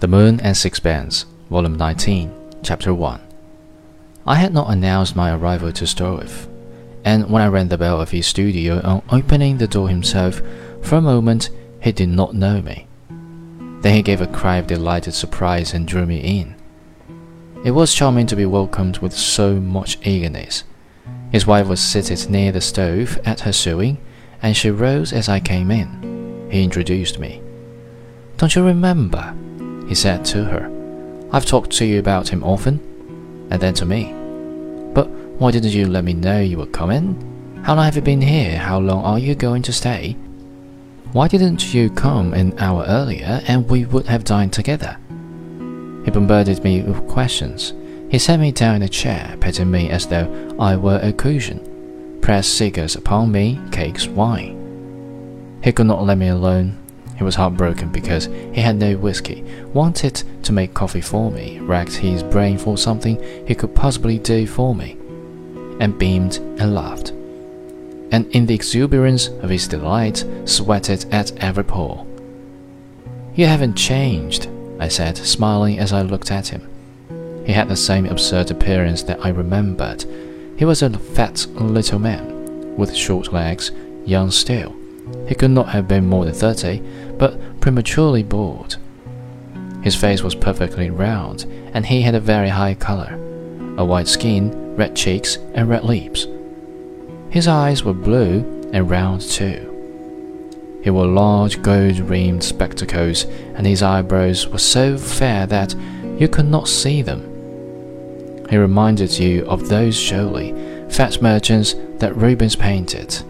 The Moon and Sixpence, Volume 19, Chapter 1. I had not announced my arrival to Stroeve, and when I rang the bell of his studio on opening the door himself, for a moment he did not know me. Then he gave a cry of delighted surprise and drew me in. It was charming to be welcomed with so much eagerness. His wife was seated near the stove at her sewing, and she rose as I came in. He introduced me. Don't you remember? He said to her. I've talked to you about him often. And then to me. But why didn't you let me know you were coming? How long have you been here? How long are you going to stay? Why didn't you come an hour earlier and we would have dined together? He bombarded me with questions. He sat me down in a chair, petting me as though I were a cushion, pressed cigars upon me, cakes, wine. He could not let me alone, he was heartbroken because he had no whiskey, wanted to make coffee for me, racked his brain for something he could possibly do for me, and beamed and laughed. And in the exuberance of his delight, sweated at every pore. You haven't changed, I said, smiling as I looked at him. He had the same absurd appearance that I remembered. He was a fat little man, with short legs, young still. He could not have been more than thirty, but prematurely bald. His face was perfectly round, and he had a very high color a white skin, red cheeks, and red lips. His eyes were blue and round too. He wore large gold rimmed spectacles, and his eyebrows were so fair that you could not see them. He reminded you of those showy, fat merchants that Rubens painted